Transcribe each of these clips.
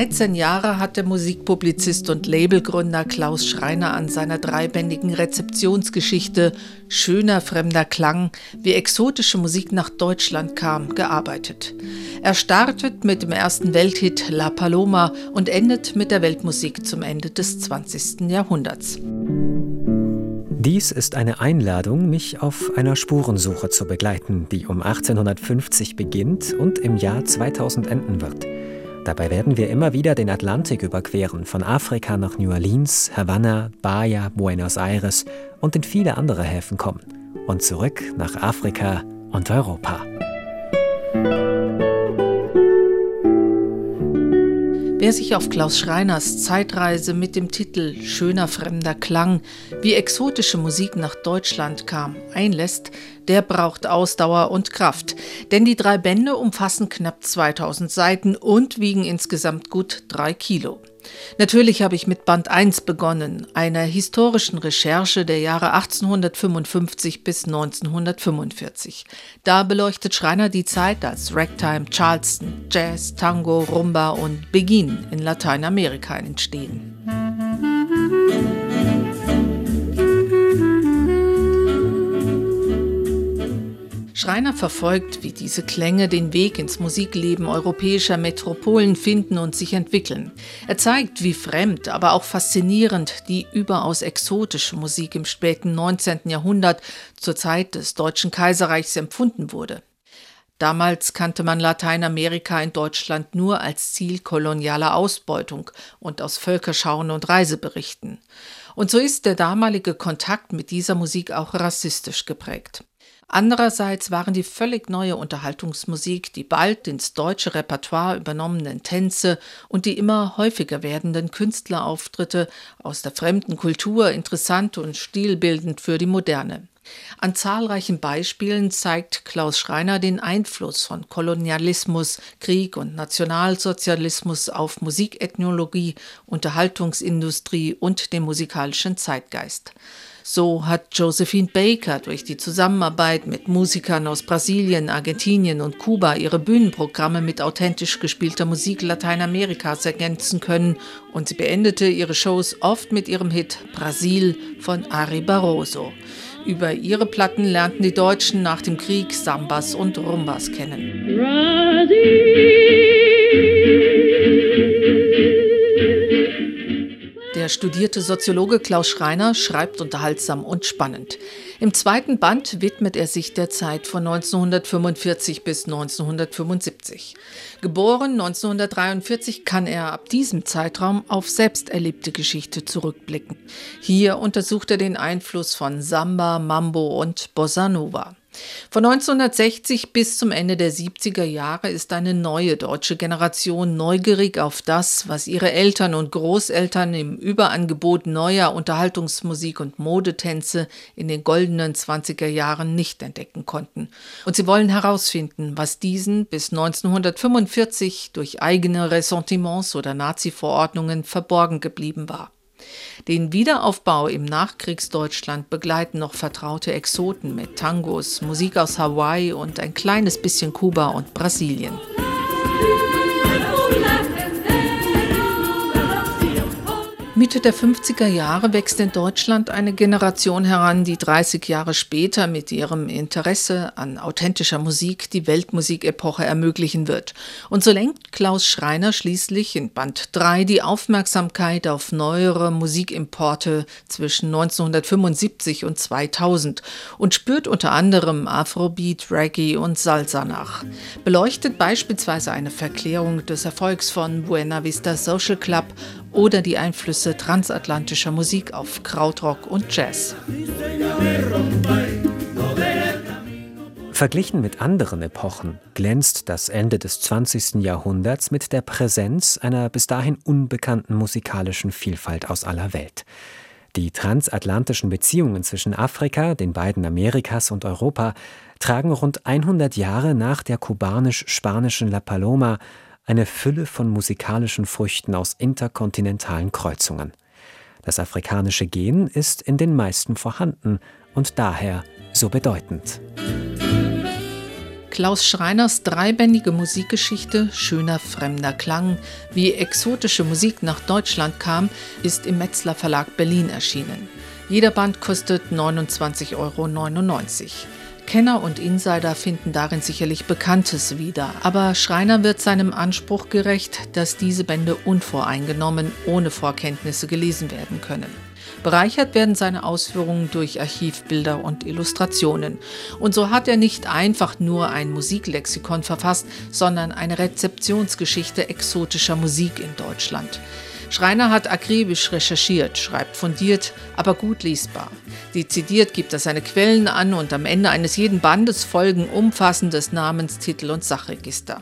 13 Jahre hat der Musikpublizist und Labelgründer Klaus Schreiner an seiner dreibändigen Rezeptionsgeschichte Schöner fremder Klang, wie exotische Musik nach Deutschland kam, gearbeitet. Er startet mit dem ersten Welthit La Paloma und endet mit der Weltmusik zum Ende des 20. Jahrhunderts. Dies ist eine Einladung, mich auf einer Spurensuche zu begleiten, die um 1850 beginnt und im Jahr 2000 enden wird. Dabei werden wir immer wieder den Atlantik überqueren, von Afrika nach New Orleans, Havanna, Bahia, Buenos Aires und in viele andere Häfen kommen und zurück nach Afrika und Europa. Wer sich auf Klaus Schreiners Zeitreise mit dem Titel Schöner fremder Klang, wie exotische Musik nach Deutschland kam, einlässt, der braucht Ausdauer und Kraft. Denn die drei Bände umfassen knapp 2000 Seiten und wiegen insgesamt gut drei Kilo. Natürlich habe ich mit Band 1 begonnen, einer historischen Recherche der Jahre 1855 bis 1945. Da beleuchtet Schreiner die Zeit, als Ragtime, Charleston, Jazz, Tango, Rumba und Begin in Lateinamerika entstehen. Schreiner verfolgt, wie diese Klänge den Weg ins Musikleben europäischer Metropolen finden und sich entwickeln. Er zeigt, wie fremd, aber auch faszinierend die überaus exotische Musik im späten 19. Jahrhundert zur Zeit des Deutschen Kaiserreichs empfunden wurde. Damals kannte man Lateinamerika in Deutschland nur als Ziel kolonialer Ausbeutung und aus Völkerschauen und Reiseberichten. Und so ist der damalige Kontakt mit dieser Musik auch rassistisch geprägt. Andererseits waren die völlig neue Unterhaltungsmusik, die bald ins deutsche Repertoire übernommenen Tänze und die immer häufiger werdenden Künstlerauftritte aus der fremden Kultur interessant und stilbildend für die Moderne. An zahlreichen Beispielen zeigt Klaus Schreiner den Einfluss von Kolonialismus, Krieg und Nationalsozialismus auf Musikethnologie, Unterhaltungsindustrie und den musikalischen Zeitgeist. So hat Josephine Baker durch die Zusammenarbeit mit Musikern aus Brasilien, Argentinien und Kuba ihre Bühnenprogramme mit authentisch gespielter Musik Lateinamerikas ergänzen können und sie beendete ihre Shows oft mit ihrem Hit Brasil von Ari Barroso. Über ihre Platten lernten die Deutschen nach dem Krieg Sambas und Rumbas kennen. Brasil. Studierte Soziologe Klaus Schreiner schreibt unterhaltsam und spannend. Im zweiten Band widmet er sich der Zeit von 1945 bis 1975. Geboren 1943 kann er ab diesem Zeitraum auf selbst erlebte Geschichte zurückblicken. Hier untersucht er den Einfluss von Samba, Mambo und Bossa Nova. Von 1960 bis zum Ende der 70er Jahre ist eine neue deutsche Generation neugierig auf das, was ihre Eltern und Großeltern im Überangebot neuer Unterhaltungsmusik und Modetänze in den goldenen 20er Jahren nicht entdecken konnten. Und sie wollen herausfinden, was diesen bis 1945 durch eigene Ressentiments oder Nazi-Verordnungen verborgen geblieben war. Den Wiederaufbau im Nachkriegsdeutschland begleiten noch vertraute Exoten mit Tangos, Musik aus Hawaii und ein kleines bisschen Kuba und Brasilien. Mitte der 50er Jahre wächst in Deutschland eine Generation heran, die 30 Jahre später mit ihrem Interesse an authentischer Musik die Weltmusikepoche ermöglichen wird. Und so lenkt Klaus Schreiner schließlich in Band 3 die Aufmerksamkeit auf neuere Musikimporte zwischen 1975 und 2000 und spürt unter anderem Afrobeat, Reggae und Salsa nach. Beleuchtet beispielsweise eine Verklärung des Erfolgs von Buena Vista Social Club oder die Einflüsse transatlantischer Musik auf Krautrock und Jazz. Verglichen mit anderen Epochen glänzt das Ende des 20. Jahrhunderts mit der Präsenz einer bis dahin unbekannten musikalischen Vielfalt aus aller Welt. Die transatlantischen Beziehungen zwischen Afrika, den beiden Amerikas und Europa tragen rund 100 Jahre nach der kubanisch-spanischen La Paloma eine Fülle von musikalischen Früchten aus interkontinentalen Kreuzungen. Das afrikanische Gen ist in den meisten vorhanden und daher so bedeutend. Klaus Schreiners dreibändige Musikgeschichte Schöner fremder Klang, wie exotische Musik nach Deutschland kam, ist im Metzler Verlag Berlin erschienen. Jeder Band kostet 29,99 Euro. Kenner und Insider finden darin sicherlich Bekanntes wieder, aber Schreiner wird seinem Anspruch gerecht, dass diese Bände unvoreingenommen, ohne Vorkenntnisse gelesen werden können. Bereichert werden seine Ausführungen durch Archivbilder und Illustrationen. Und so hat er nicht einfach nur ein Musiklexikon verfasst, sondern eine Rezeptionsgeschichte exotischer Musik in Deutschland. Schreiner hat akribisch recherchiert, schreibt fundiert, aber gut lesbar. Dezidiert gibt er seine Quellen an und am Ende eines jeden Bandes folgen umfassendes Namenstitel und Sachregister.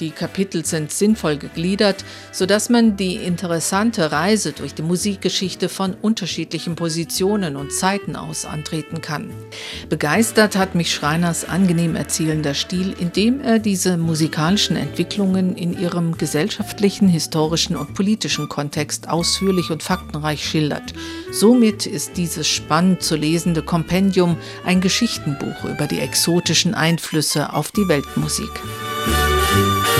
Die Kapitel sind sinnvoll gegliedert, sodass man die interessante Reise durch die Musikgeschichte von unterschiedlichen Positionen und Zeiten aus antreten kann. Begeistert hat mich Schreiners angenehm erzählender Stil, indem er diese musikalischen Entwicklungen in ihrem gesellschaftlichen, historischen und politischen Kontext ausführlich und faktenreich schildert. Somit ist dieses spannend zu lesende Kompendium ein Geschichtenbuch über die exotischen Einflüsse auf die Weltmusik. Thank you.